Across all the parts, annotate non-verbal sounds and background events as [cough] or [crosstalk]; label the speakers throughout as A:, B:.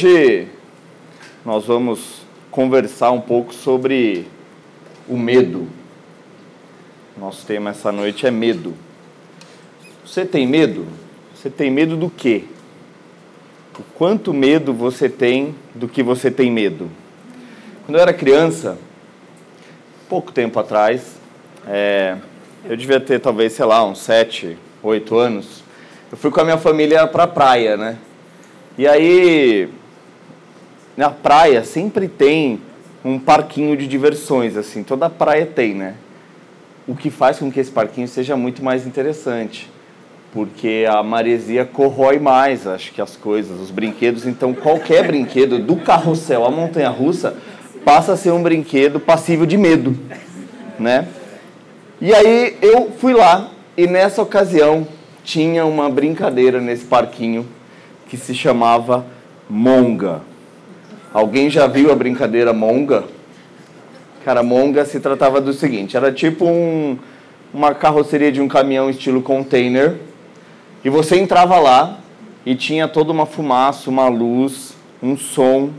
A: Hoje nós vamos conversar um pouco sobre o medo. Nosso tema essa noite é medo. Você tem medo? Você tem medo do quê? O quanto medo você tem do que você tem medo? Quando eu era criança, pouco tempo atrás, é, eu devia ter talvez, sei lá, uns sete, oito anos. Eu fui com a minha família para a praia, né? E aí na praia sempre tem um parquinho de diversões, assim, toda praia tem, né? O que faz com que esse parquinho seja muito mais interessante, porque a maresia corrói mais, acho que as coisas, os brinquedos. Então, qualquer brinquedo, do carrossel à montanha-russa, passa a ser um brinquedo passível de medo, né? E aí eu fui lá e nessa ocasião tinha uma brincadeira nesse parquinho que se chamava Monga. Alguém já viu a brincadeira monga? Cara, monga se tratava do seguinte: era tipo um, uma carroceria de um caminhão estilo container, e você entrava lá e tinha toda uma fumaça, uma luz, um som,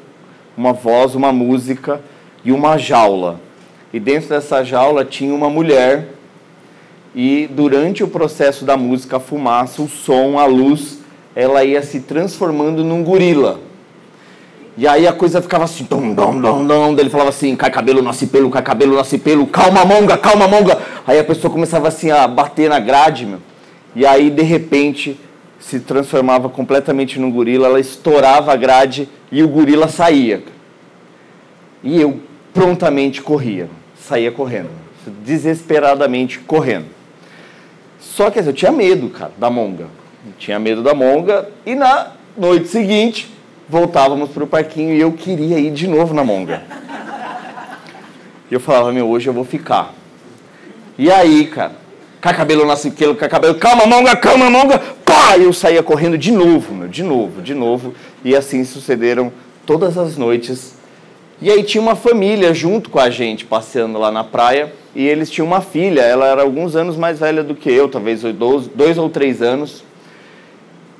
A: uma voz, uma música e uma jaula. E dentro dessa jaula tinha uma mulher, e durante o processo da música, a fumaça, o som, a luz, ela ia se transformando num gorila. E aí a coisa ficava assim, dom, dom, dom, dom. Daí ele falava assim, cai cabelo, nasce pelo, cai cabelo, nasce pelo, calma monga, calma monga. Aí a pessoa começava assim a bater na grade, meu. E aí de repente se transformava completamente num gorila, ela estourava a grade e o gorila saía. E eu prontamente corria, saía correndo, desesperadamente correndo. Só que eu tinha medo, cara, da monga. Eu tinha medo da monga e na noite seguinte voltávamos para o parquinho e eu queria ir de novo na monga. E eu falava, meu, hoje eu vou ficar. E aí, cara, com cabelo nasce pelo, com cabelo, calma, monga, calma, monga, pá! E eu saía correndo de novo, meu, de novo, de novo. E assim sucederam todas as noites. E aí tinha uma família junto com a gente, passeando lá na praia. E eles tinham uma filha, ela era alguns anos mais velha do que eu, talvez dois ou três anos.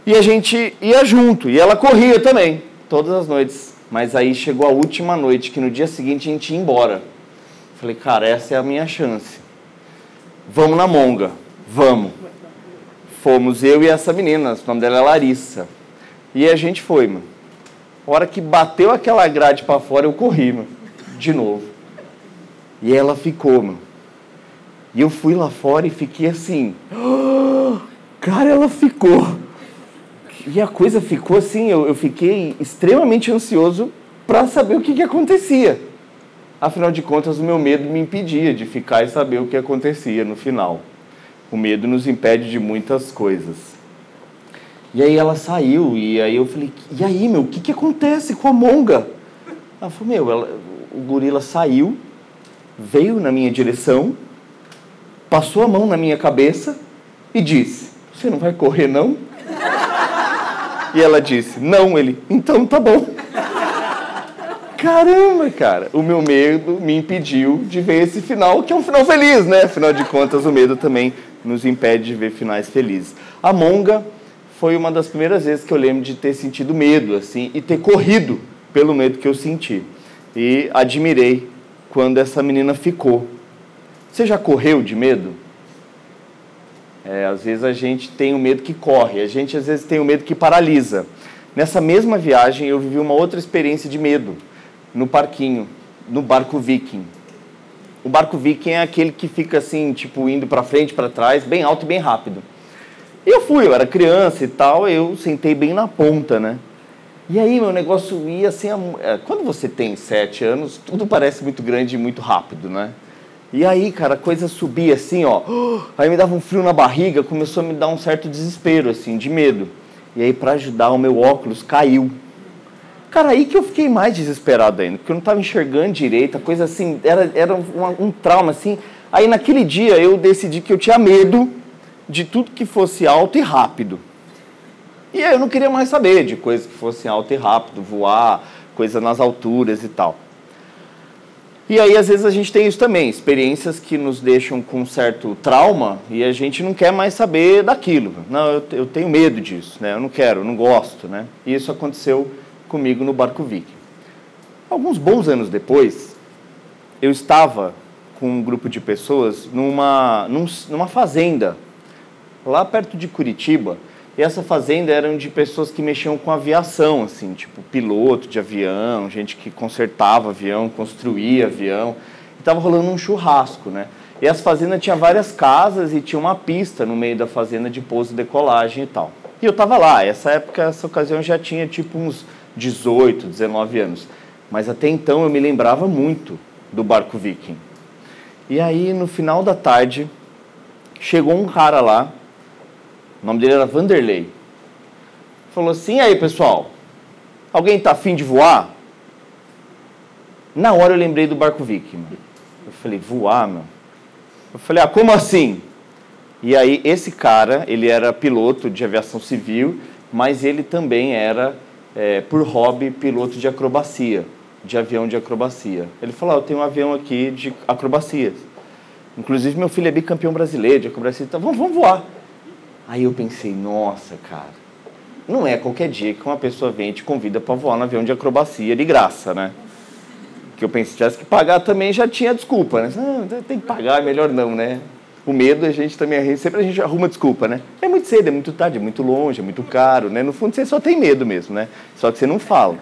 A: E a gente ia junto, e ela corria também, todas as noites. Mas aí chegou a última noite, que no dia seguinte a gente ia embora. Falei, cara, essa é a minha chance. Vamos na monga, vamos. Fomos eu e essa menina, o nome dela é Larissa. E a gente foi, mano. A hora que bateu aquela grade para fora, eu corri, mano, de novo. E ela ficou, mano. E eu fui lá fora e fiquei assim. Oh, [gasps] cara, ela ficou. E a coisa ficou assim, eu, eu fiquei extremamente ansioso para saber o que, que acontecia. Afinal de contas, o meu medo me impedia de ficar e saber o que acontecia no final. O medo nos impede de muitas coisas. E aí ela saiu, e aí eu falei, e aí, meu, o que, que acontece com a monga? Ela falou, meu, ela, o gorila saiu, veio na minha direção, passou a mão na minha cabeça e disse, você não vai correr não? E ela disse: Não, ele, então tá bom. Caramba, cara, o meu medo me impediu de ver esse final, que é um final feliz, né? Afinal de contas, o medo também nos impede de ver finais felizes. A Monga foi uma das primeiras vezes que eu lembro de ter sentido medo, assim, e ter corrido pelo medo que eu senti. E admirei quando essa menina ficou. Você já correu de medo? É, às vezes a gente tem o medo que corre, a gente às vezes tem o medo que paralisa. Nessa mesma viagem eu vivi uma outra experiência de medo no parquinho, no barco Viking. O barco Viking é aquele que fica assim, tipo, indo para frente, para trás, bem alto e bem rápido. E eu fui, eu era criança e tal, eu sentei bem na ponta, né? E aí meu negócio ia assim, é, quando você tem sete anos, tudo parece muito grande e muito rápido, né? E aí, cara, a coisa subia assim, ó. Aí me dava um frio na barriga, começou a me dar um certo desespero, assim, de medo. E aí, para ajudar, o meu óculos caiu. Cara, aí que eu fiquei mais desesperado ainda, porque eu não estava enxergando direito, a coisa assim, era, era um, um trauma, assim. Aí, naquele dia, eu decidi que eu tinha medo de tudo que fosse alto e rápido. E aí eu não queria mais saber de coisas que fossem alto e rápido, voar, coisa nas alturas e tal. E aí, às vezes, a gente tem isso também, experiências que nos deixam com certo trauma e a gente não quer mais saber daquilo. Não, eu, eu tenho medo disso, né? eu não quero, eu não gosto. Né? E isso aconteceu comigo no barco Viking. Alguns bons anos depois, eu estava com um grupo de pessoas numa, numa fazenda, lá perto de Curitiba. E essa fazenda era de pessoas que mexiam com aviação, assim, tipo piloto de avião, gente que consertava avião, construía avião. Estava rolando um churrasco, né? E essa fazenda tinha várias casas e tinha uma pista no meio da fazenda de pouso e decolagem e tal. E eu estava lá. Essa época, essa ocasião, eu já tinha tipo uns 18, 19 anos. Mas até então eu me lembrava muito do barco Viking. E aí, no final da tarde, chegou um cara lá, o nome dele era Vanderlei. Falou assim: aí pessoal, alguém está afim de voar? Na hora eu lembrei do barco Viking. Eu falei: voar, meu? Eu falei: ah, como assim? E aí, esse cara, ele era piloto de aviação civil, mas ele também era, é, por hobby, piloto de acrobacia de avião de acrobacia. Ele falou: ah, Eu tenho um avião aqui de acrobacias. Inclusive, meu filho é bicampeão brasileiro de acrobacia. Então, vamos, vamos voar. Aí eu pensei: Nossa, cara, não é qualquer dia que uma pessoa vem e te convida para voar no avião de acrobacia de graça, né? Que eu pensei: tivesse que pagar também já tinha desculpa, né? Ah, tem que pagar, é melhor não, né? O medo a gente também sempre a gente arruma desculpa, né? É muito cedo, é muito tarde, é muito longe, é muito caro, né? No fundo você só tem medo mesmo, né? Só que você não fala.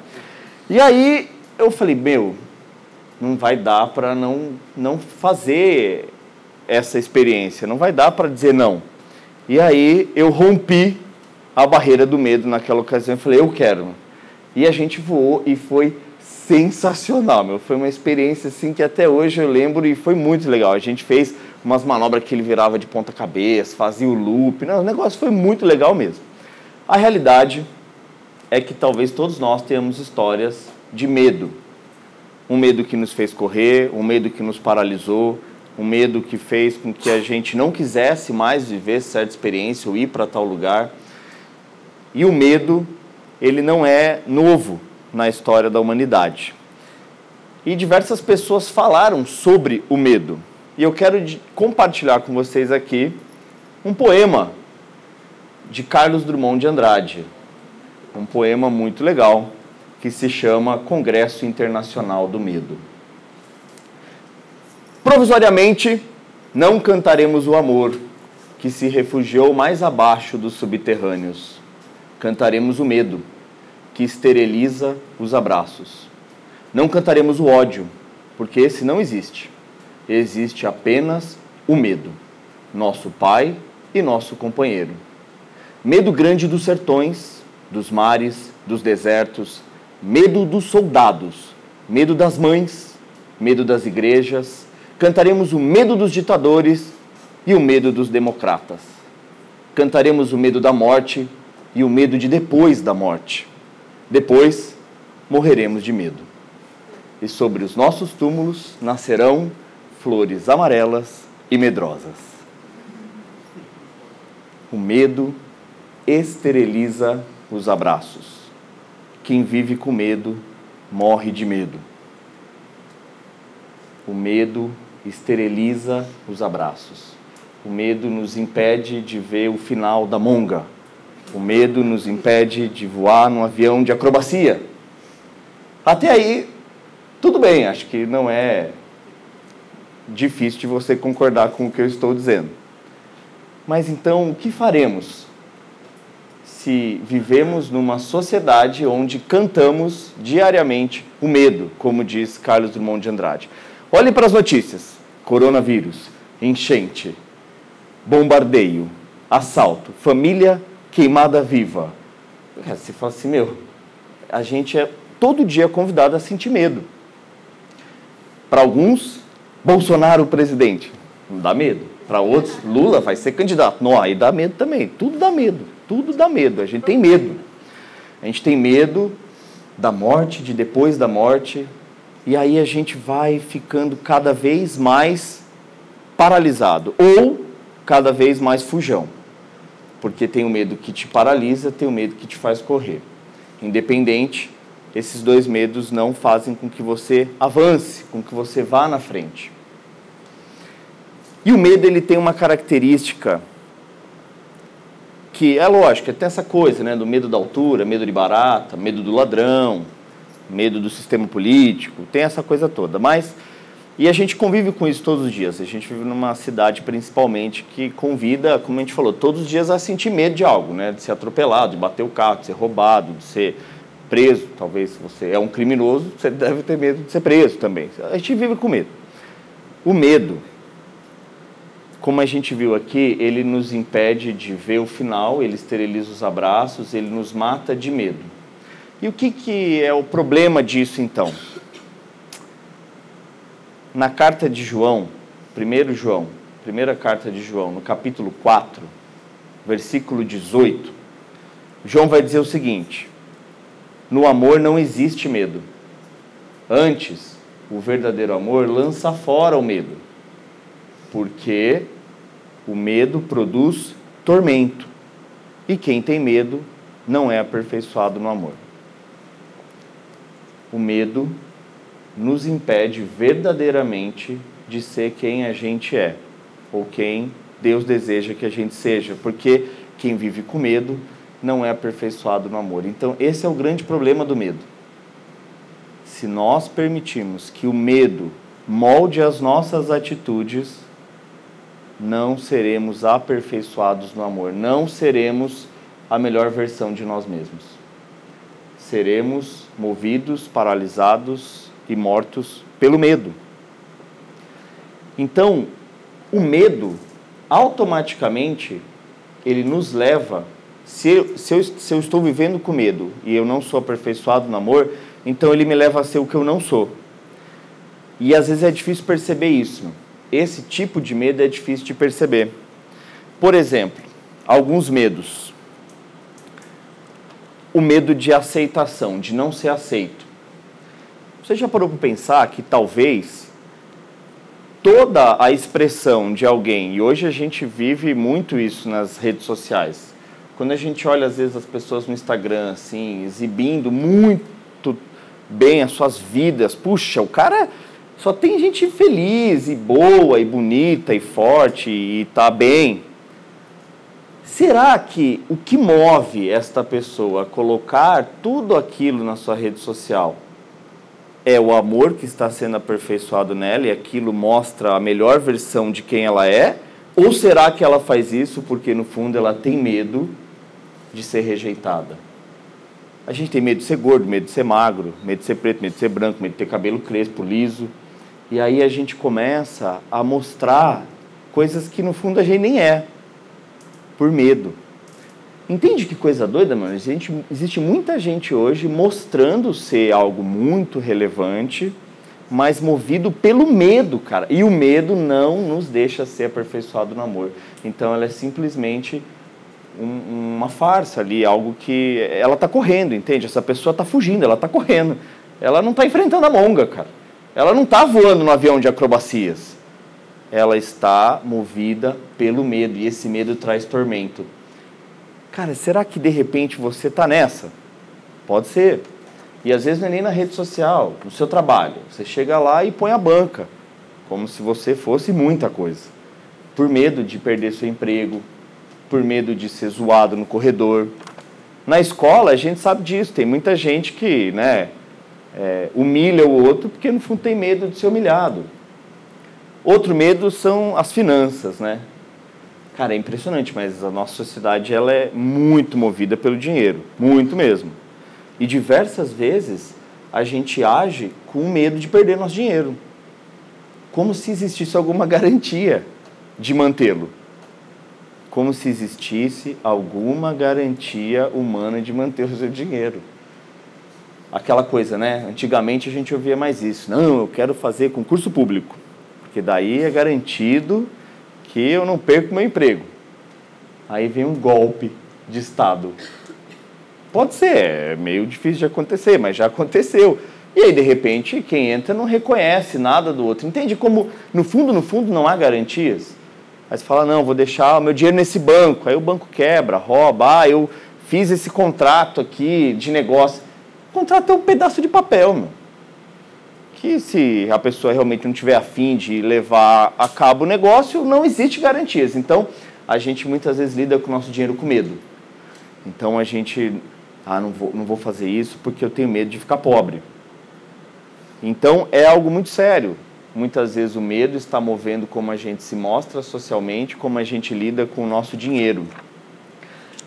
A: E aí eu falei, meu, não vai dar para não, não fazer essa experiência, não vai dar para dizer não. E aí eu rompi a barreira do medo naquela ocasião e falei, eu quero. E a gente voou e foi sensacional, meu. Foi uma experiência assim que até hoje eu lembro e foi muito legal. A gente fez umas manobras que ele virava de ponta cabeça, fazia o loop. Não, o negócio foi muito legal mesmo. A realidade é que talvez todos nós tenhamos histórias de medo. Um medo que nos fez correr, um medo que nos paralisou, um medo que fez com que a gente não quisesse mais viver certa experiência ou ir para tal lugar. E o medo, ele não é novo na história da humanidade. E diversas pessoas falaram sobre o medo. E eu quero compartilhar com vocês aqui um poema de Carlos Drummond de Andrade. Um poema muito legal que se chama Congresso Internacional do Medo. Provisoriamente, não cantaremos o amor que se refugiou mais abaixo dos subterrâneos. Cantaremos o medo que esteriliza os abraços. Não cantaremos o ódio, porque esse não existe. Existe apenas o medo, nosso pai e nosso companheiro. Medo grande dos sertões, dos mares, dos desertos, medo dos soldados, medo das mães, medo das igrejas, cantaremos o medo dos ditadores e o medo dos democratas. Cantaremos o medo da morte e o medo de depois da morte. Depois, morreremos de medo. E sobre os nossos túmulos nascerão flores amarelas e medrosas. O medo esteriliza os abraços. Quem vive com medo morre de medo. O medo esteriliza os abraços. O medo nos impede de ver o final da monga. O medo nos impede de voar num avião de acrobacia. Até aí, tudo bem, acho que não é difícil de você concordar com o que eu estou dizendo. Mas então, o que faremos se vivemos numa sociedade onde cantamos diariamente o medo, como diz Carlos Drummond de Andrade. Olhe para as notícias: coronavírus, enchente, bombardeio, assalto, família queimada viva. Você fala assim, meu, a gente é todo dia convidado a sentir medo. Para alguns, Bolsonaro presidente, não dá medo. Para outros, Lula vai ser candidato. Não, aí dá medo também. Tudo dá medo. Tudo dá medo, a gente tem medo. A gente tem medo da morte, de depois da morte, e aí a gente vai ficando cada vez mais paralisado ou cada vez mais fujão. Porque tem o medo que te paralisa, tem o medo que te faz correr. Independente, esses dois medos não fazem com que você avance, com que você vá na frente. E o medo ele tem uma característica que é lógico, tem essa coisa, né, do medo da altura, medo de barata, medo do ladrão, medo do sistema político, tem essa coisa toda, mas e a gente convive com isso todos os dias. A gente vive numa cidade, principalmente, que convida, como a gente falou, todos os dias a sentir medo de algo, né? De ser atropelado, de bater o carro, de ser roubado, de ser preso. Talvez se você é um criminoso, você deve ter medo de ser preso também. A gente vive com medo. O medo, como a gente viu aqui, ele nos impede de ver o final, ele esteriliza os abraços, ele nos mata de medo. E o que, que é o problema disso então? Na carta de João, 1 João, primeira carta de João, no capítulo 4, versículo 18, João vai dizer o seguinte: No amor não existe medo. Antes, o verdadeiro amor lança fora o medo, porque o medo produz tormento, e quem tem medo não é aperfeiçoado no amor. O medo nos impede verdadeiramente de ser quem a gente é, ou quem Deus deseja que a gente seja, porque quem vive com medo não é aperfeiçoado no amor. Então, esse é o grande problema do medo. Se nós permitirmos que o medo molde as nossas atitudes, não seremos aperfeiçoados no amor, não seremos a melhor versão de nós mesmos. Seremos movidos, paralisados e mortos pelo medo. Então, o medo, automaticamente, ele nos leva. Se eu, se, eu, se eu estou vivendo com medo e eu não sou aperfeiçoado no amor, então ele me leva a ser o que eu não sou. E às vezes é difícil perceber isso. Esse tipo de medo é difícil de perceber. Por exemplo, alguns medos. O medo de aceitação, de não ser aceito. Você já parou para pensar que talvez toda a expressão de alguém, e hoje a gente vive muito isso nas redes sociais, quando a gente olha às vezes as pessoas no Instagram, assim, exibindo muito bem as suas vidas, puxa, o cara só tem gente feliz e boa e bonita e forte e tá bem. Será que o que move esta pessoa a colocar tudo aquilo na sua rede social é o amor que está sendo aperfeiçoado nela e aquilo mostra a melhor versão de quem ela é? Ou será que ela faz isso porque no fundo ela tem medo de ser rejeitada? A gente tem medo de ser gordo, medo de ser magro, medo de ser preto, medo de ser branco, medo de ter cabelo crespo, liso. E aí a gente começa a mostrar coisas que no fundo a gente nem é, por medo. Entende que coisa doida, mano? Existe, existe muita gente hoje mostrando ser algo muito relevante, mas movido pelo medo, cara. E o medo não nos deixa ser aperfeiçoado no amor. Então ela é simplesmente um, uma farsa ali, algo que ela está correndo, entende? Essa pessoa está fugindo, ela está correndo. Ela não está enfrentando a monga, cara. Ela não está voando no avião de acrobacias. Ela está movida pelo medo e esse medo traz tormento. Cara, será que de repente você está nessa? Pode ser. E às vezes não é nem na rede social, no seu trabalho. Você chega lá e põe a banca, como se você fosse muita coisa. Por medo de perder seu emprego, por medo de ser zoado no corredor. Na escola, a gente sabe disso. Tem muita gente que né, é, humilha o outro porque, no fundo, tem medo de ser humilhado. Outro medo são as finanças, né? Cara, é impressionante, mas a nossa sociedade ela é muito movida pelo dinheiro, muito mesmo. E diversas vezes a gente age com medo de perder nosso dinheiro, como se existisse alguma [laughs] garantia de mantê-lo, como se existisse alguma garantia humana de manter o seu dinheiro. Aquela coisa, né? Antigamente a gente ouvia mais isso. Não, eu quero fazer concurso público, porque daí é garantido que eu não perco meu emprego. Aí vem um golpe de Estado. Pode ser, é meio difícil de acontecer, mas já aconteceu. E aí, de repente, quem entra não reconhece nada do outro. Entende como, no fundo, no fundo, não há garantias? Aí você fala, não, vou deixar o meu dinheiro nesse banco. Aí o banco quebra, rouba. Ah, eu fiz esse contrato aqui de negócio. O contrato é um pedaço de papel, meu que se a pessoa realmente não tiver afim de levar a cabo o negócio, não existe garantias. Então, a gente muitas vezes lida com o nosso dinheiro com medo. Então a gente, ah, não vou, não vou fazer isso porque eu tenho medo de ficar pobre. Então é algo muito sério. Muitas vezes o medo está movendo como a gente se mostra socialmente, como a gente lida com o nosso dinheiro.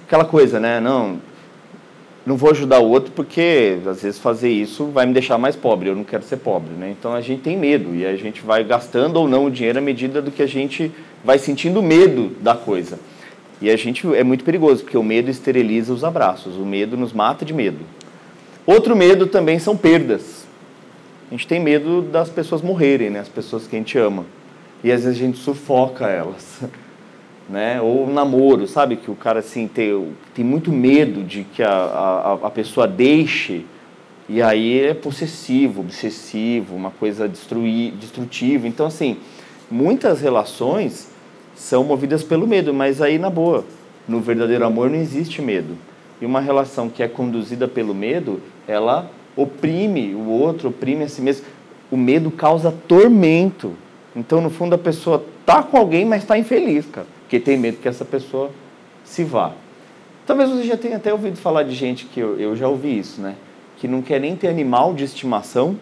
A: Aquela coisa, né? Não, não vou ajudar o outro porque às vezes fazer isso vai me deixar mais pobre. Eu não quero ser pobre, né? Então a gente tem medo e a gente vai gastando ou não o dinheiro à medida do que a gente vai sentindo medo da coisa. E a gente é muito perigoso porque o medo esteriliza os abraços. O medo nos mata de medo. Outro medo também são perdas. A gente tem medo das pessoas morrerem, né? As pessoas que a gente ama. E às vezes a gente sufoca elas. [laughs] Né? Ou namoro, sabe? Que o cara assim, tem, tem muito medo de que a, a, a pessoa deixe e aí é possessivo, obsessivo, uma coisa destruir, destrutiva. Então, assim, muitas relações são movidas pelo medo, mas aí, na boa, no verdadeiro amor não existe medo. E uma relação que é conduzida pelo medo, ela oprime o outro, oprime a si mesmo. O medo causa tormento. Então, no fundo, a pessoa tá com alguém, mas está infeliz, cara, porque tem medo que essa pessoa se vá. Talvez você já tenha até ouvido falar de gente que eu, eu já ouvi isso, né? Que não quer nem ter animal de estimação,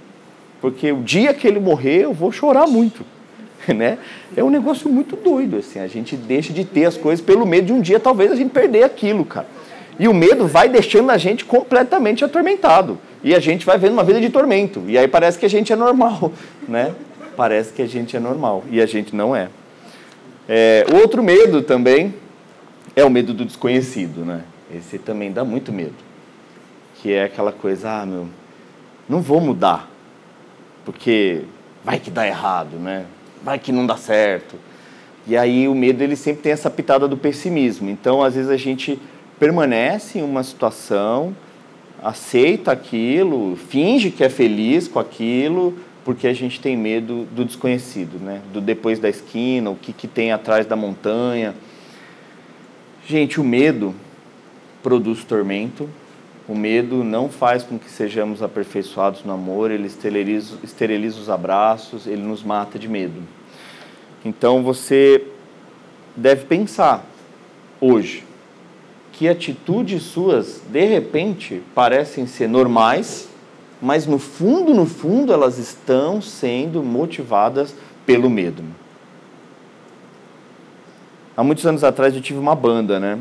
A: porque o dia que ele morrer eu vou chorar muito, [laughs] né? É um negócio muito doido, assim. A gente deixa de ter as coisas pelo medo de um dia talvez a gente perder aquilo, cara. E o medo vai deixando a gente completamente atormentado. E a gente vai vendo uma vida de tormento. E aí parece que a gente é normal, [laughs] né? Parece que a gente é normal. E a gente não é. É o outro medo também é o medo do desconhecido, né? Esse também dá muito medo. Que é aquela coisa, ah, meu, não vou mudar. Porque vai que dá errado, né? Vai que não dá certo. E aí o medo ele sempre tem essa pitada do pessimismo. Então, às vezes a gente permanece em uma situação, aceita aquilo, finge que é feliz com aquilo, porque a gente tem medo do desconhecido, né? Do depois da esquina, o que, que tem atrás da montanha. Gente, o medo produz tormento. O medo não faz com que sejamos aperfeiçoados no amor, ele esteriliza, esteriliza os abraços, ele nos mata de medo. Então você deve pensar hoje que atitudes suas, de repente, parecem ser normais, mas no fundo, no fundo, elas estão sendo motivadas pelo medo. Há muitos anos atrás eu tive uma banda, né,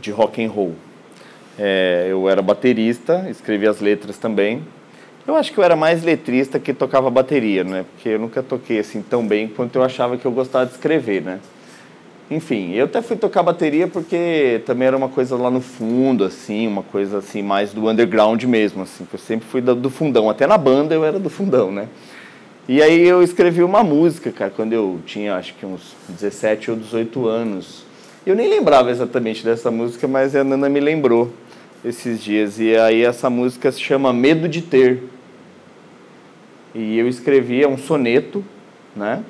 A: de rock and roll. É, eu era baterista, escrevia as letras também. Eu acho que eu era mais letrista que tocava bateria, né? Porque eu nunca toquei assim tão bem quanto eu achava que eu gostava de escrever, né? Enfim, eu até fui tocar bateria porque também era uma coisa lá no fundo, assim, uma coisa assim mais do underground mesmo, assim. Eu sempre fui do fundão, até na banda eu era do fundão, né? E aí eu escrevi uma música, cara, quando eu tinha acho que uns 17 ou 18 anos. Eu nem lembrava exatamente dessa música, mas a Nana me lembrou esses dias. E aí essa música se chama Medo de Ter. E eu escrevi, é um soneto, né?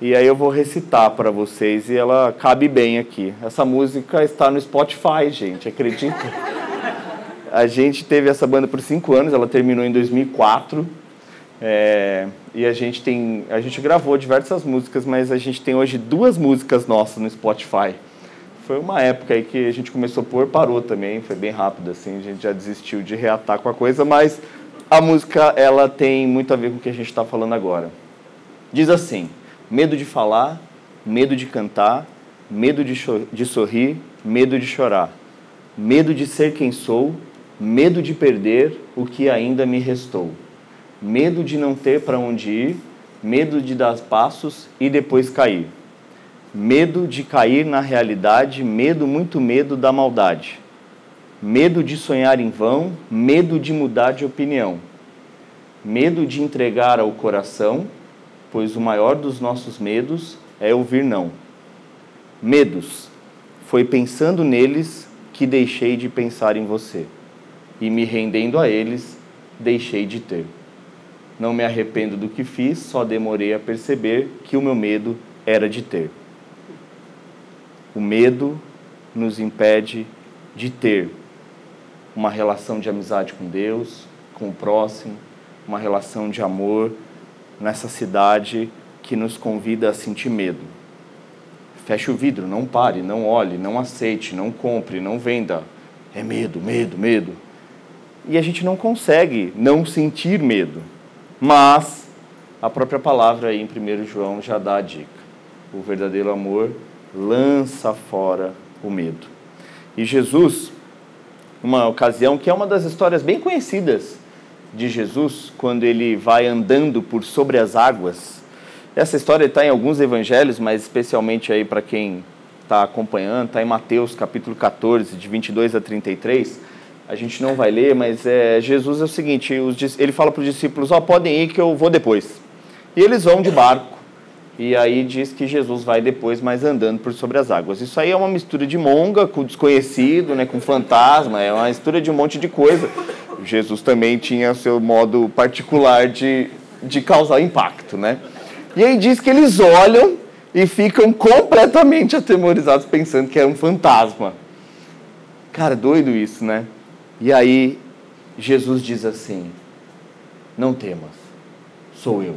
A: E aí eu vou recitar para vocês e ela cabe bem aqui. Essa música está no Spotify, gente, acredita? A gente teve essa banda por cinco anos, ela terminou em 2004. É, e a gente tem, a gente gravou diversas músicas, mas a gente tem hoje duas músicas nossas no Spotify. Foi uma época aí que a gente começou a pôr, parou também, foi bem rápido assim, a gente já desistiu de reatar com a coisa, mas a música ela tem muito a ver com o que a gente está falando agora. Diz assim: medo de falar, medo de cantar, medo de, de sorrir, medo de chorar, medo de ser quem sou, medo de perder o que ainda me restou, medo de não ter para onde ir, medo de dar passos e depois cair, medo de cair na realidade, medo, muito medo da maldade, medo de sonhar em vão, medo de mudar de opinião, medo de entregar ao coração pois o maior dos nossos medos é ouvir não. Medos. Foi pensando neles que deixei de pensar em você, e me rendendo a eles, deixei de ter. Não me arrependo do que fiz, só demorei a perceber que o meu medo era de ter. O medo nos impede de ter uma relação de amizade com Deus, com o próximo, uma relação de amor nessa cidade que nos convida a sentir medo. feche o vidro, não pare, não olhe, não aceite, não compre, não venda. É medo, medo, medo. E a gente não consegue não sentir medo. Mas a própria palavra aí em 1 João já dá a dica. O verdadeiro amor lança fora o medo. E Jesus, uma ocasião que é uma das histórias bem conhecidas de Jesus, quando ele vai andando por sobre as águas, essa história está em alguns evangelhos, mas especialmente aí para quem está acompanhando, está em Mateus capítulo 14, de 22 a 33. A gente não vai ler, mas é, Jesus é o seguinte, ele fala para os discípulos, ó, oh, podem ir que eu vou depois. E eles vão de barco, e aí diz que Jesus vai depois, mas andando por sobre as águas. Isso aí é uma mistura de monga com desconhecido, né, com fantasma, é uma mistura de um monte de coisa. Jesus também tinha seu modo particular de, de causar impacto, né? E aí diz que eles olham e ficam completamente atemorizados, pensando que é um fantasma. Cara, doido isso, né? E aí Jesus diz assim: Não temas, sou eu.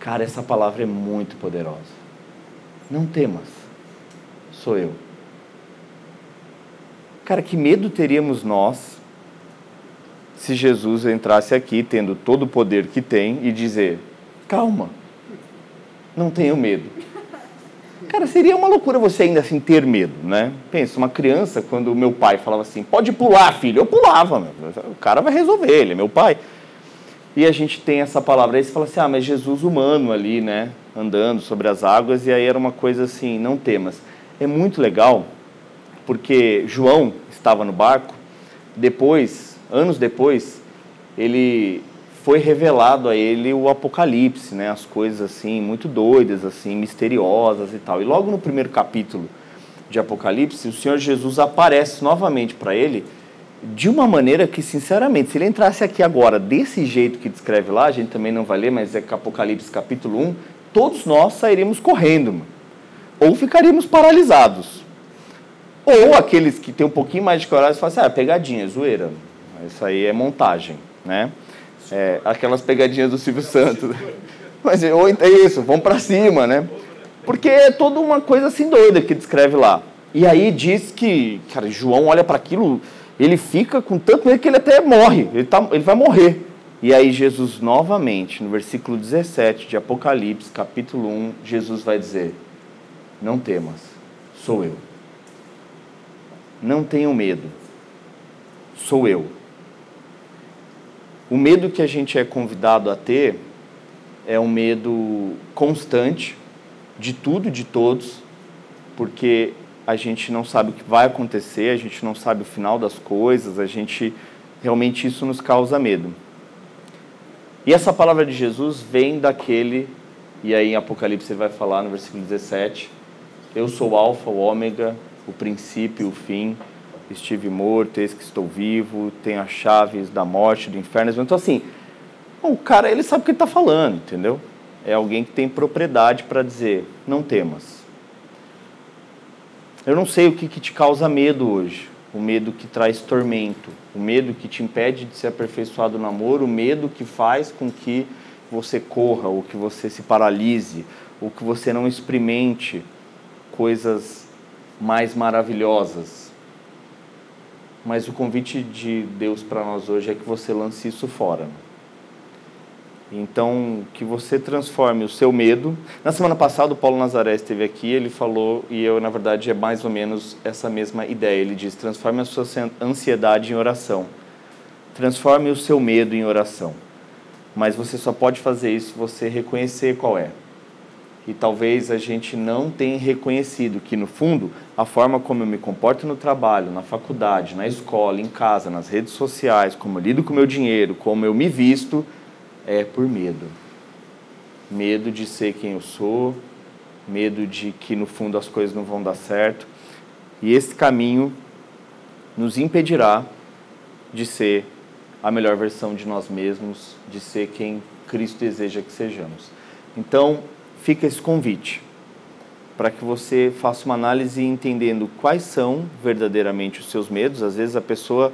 A: Cara, essa palavra é muito poderosa. Não temas, sou eu. Cara, que medo teríamos nós se Jesus entrasse aqui tendo todo o poder que tem e dizer: Calma. Não tenho medo. Cara, seria uma loucura você ainda assim ter medo, né? Pensa, uma criança, quando meu pai falava assim, pode pular, filho, eu pulava, meu. o cara vai resolver, ele é meu pai. E a gente tem essa palavra, aí você fala assim, ah, mas Jesus humano ali, né, andando sobre as águas, e aí era uma coisa assim, não temas. É muito legal, porque João estava no barco, depois, anos depois, ele foi revelado a ele o Apocalipse, né? As coisas assim muito doidas, assim misteriosas e tal. E logo no primeiro capítulo de Apocalipse, o Senhor Jesus aparece novamente para ele de uma maneira que, sinceramente, se ele entrasse aqui agora desse jeito que descreve lá, a gente também não vai ler, mas é Apocalipse capítulo 1, todos nós sairíamos correndo, mano. ou ficaríamos paralisados. Ou aqueles que têm um pouquinho mais de coragem falam assim, ah, pegadinha, zoeira, isso aí é montagem, né? É, aquelas pegadinhas do Silvio Santos. Mas ou, é isso, vamos para cima, né? Porque é toda uma coisa assim doida que descreve lá. E aí diz que, cara, João olha para aquilo, ele fica com tanto medo que ele até morre, ele, tá, ele vai morrer. E aí Jesus novamente, no versículo 17 de Apocalipse, capítulo 1, Jesus vai dizer: Não temas, sou eu. Não tenham medo, sou eu. O medo que a gente é convidado a ter é um medo constante de tudo, de todos, porque a gente não sabe o que vai acontecer, a gente não sabe o final das coisas, a gente realmente isso nos causa medo. E essa palavra de Jesus vem daquele, e aí em Apocalipse ele vai falar no versículo 17: Eu sou o Alfa, o Ômega, o princípio o fim estive morto, eis que estou vivo, tenho as chaves da morte, do inferno. Então, assim, o cara, ele sabe o que ele está falando, entendeu? É alguém que tem propriedade para dizer, não temas. Eu não sei o que, que te causa medo hoje. O medo que traz tormento, o medo que te impede de ser aperfeiçoado no namoro, o medo que faz com que você corra, ou que você se paralise, ou que você não experimente coisas mais maravilhosas mas o convite de Deus para nós hoje é que você lance isso fora. Então, que você transforme o seu medo. Na semana passada, o Paulo Nazaré esteve aqui, ele falou, e eu, na verdade, é mais ou menos essa mesma ideia. Ele diz: transforme a sua ansiedade em oração. Transforme o seu medo em oração. Mas você só pode fazer isso se você reconhecer qual é e talvez a gente não tenha reconhecido que, no fundo, a forma como eu me comporto no trabalho, na faculdade, na escola, em casa, nas redes sociais, como eu lido com o meu dinheiro, como eu me visto, é por medo. Medo de ser quem eu sou, medo de que, no fundo, as coisas não vão dar certo. E esse caminho nos impedirá de ser a melhor versão de nós mesmos, de ser quem Cristo deseja que sejamos. Então, fica esse convite para que você faça uma análise entendendo quais são verdadeiramente os seus medos. Às vezes a pessoa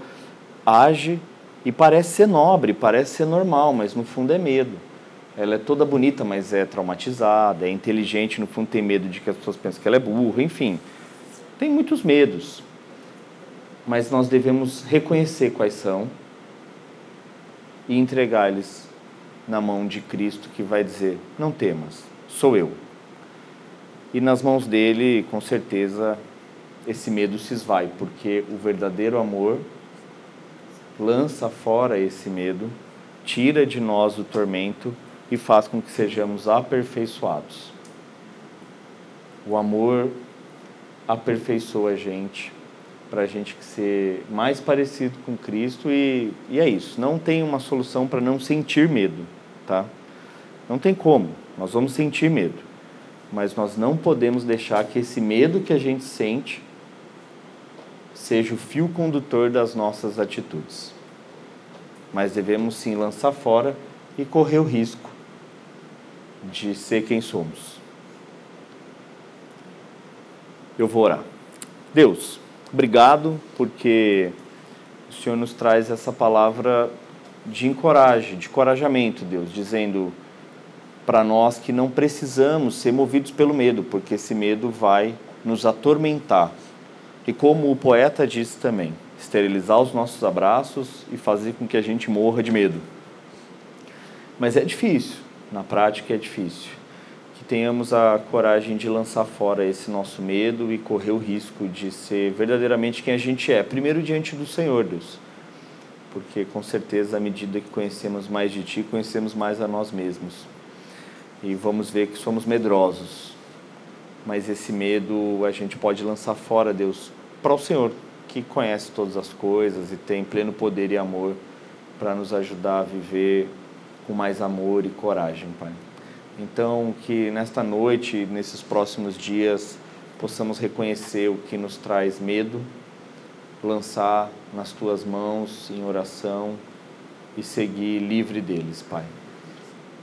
A: age e parece ser nobre, parece ser normal, mas no fundo é medo. ela é toda bonita, mas é traumatizada, é inteligente, no fundo tem medo de que as pessoas pensem que ela é burra, enfim. Tem muitos medos. Mas nós devemos reconhecer quais são e entregar eles na mão de Cristo, que vai dizer: Não temas, sou eu. E nas mãos dele, com certeza, esse medo se esvai, porque o verdadeiro amor lança fora esse medo, tira de nós o tormento e faz com que sejamos aperfeiçoados. O amor aperfeiçoa a gente para a gente ser mais parecido com Cristo e, e é isso. Não tem uma solução para não sentir medo, tá? Não tem como. Nós vamos sentir medo, mas nós não podemos deixar que esse medo que a gente sente seja o fio condutor das nossas atitudes. Mas devemos sim lançar fora e correr o risco de ser quem somos. Eu vou orar. Deus, obrigado porque o Senhor nos traz essa palavra de de corajamento, Deus, dizendo para nós que não precisamos ser movidos pelo medo, porque esse medo vai nos atormentar. E como o poeta disse também, esterilizar os nossos abraços e fazer com que a gente morra de medo. Mas é difícil, na prática é difícil. Que tenhamos a coragem de lançar fora esse nosso medo e correr o risco de ser verdadeiramente quem a gente é, primeiro diante do Senhor, Deus. Porque com certeza, à medida que conhecemos mais de Ti, conhecemos mais a nós mesmos. E vamos ver que somos medrosos. Mas esse medo a gente pode lançar fora, Deus, para o Senhor, que conhece todas as coisas e tem pleno poder e amor para nos ajudar a viver com mais amor e coragem, Pai. Então, que nesta noite, nesses próximos dias, possamos reconhecer o que nos traz medo, lançar nas tuas mãos em oração e seguir livre deles, Pai.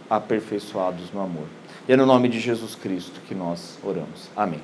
A: Aperfeiçoados no amor. E é no nome de Jesus Cristo que nós oramos. Amém.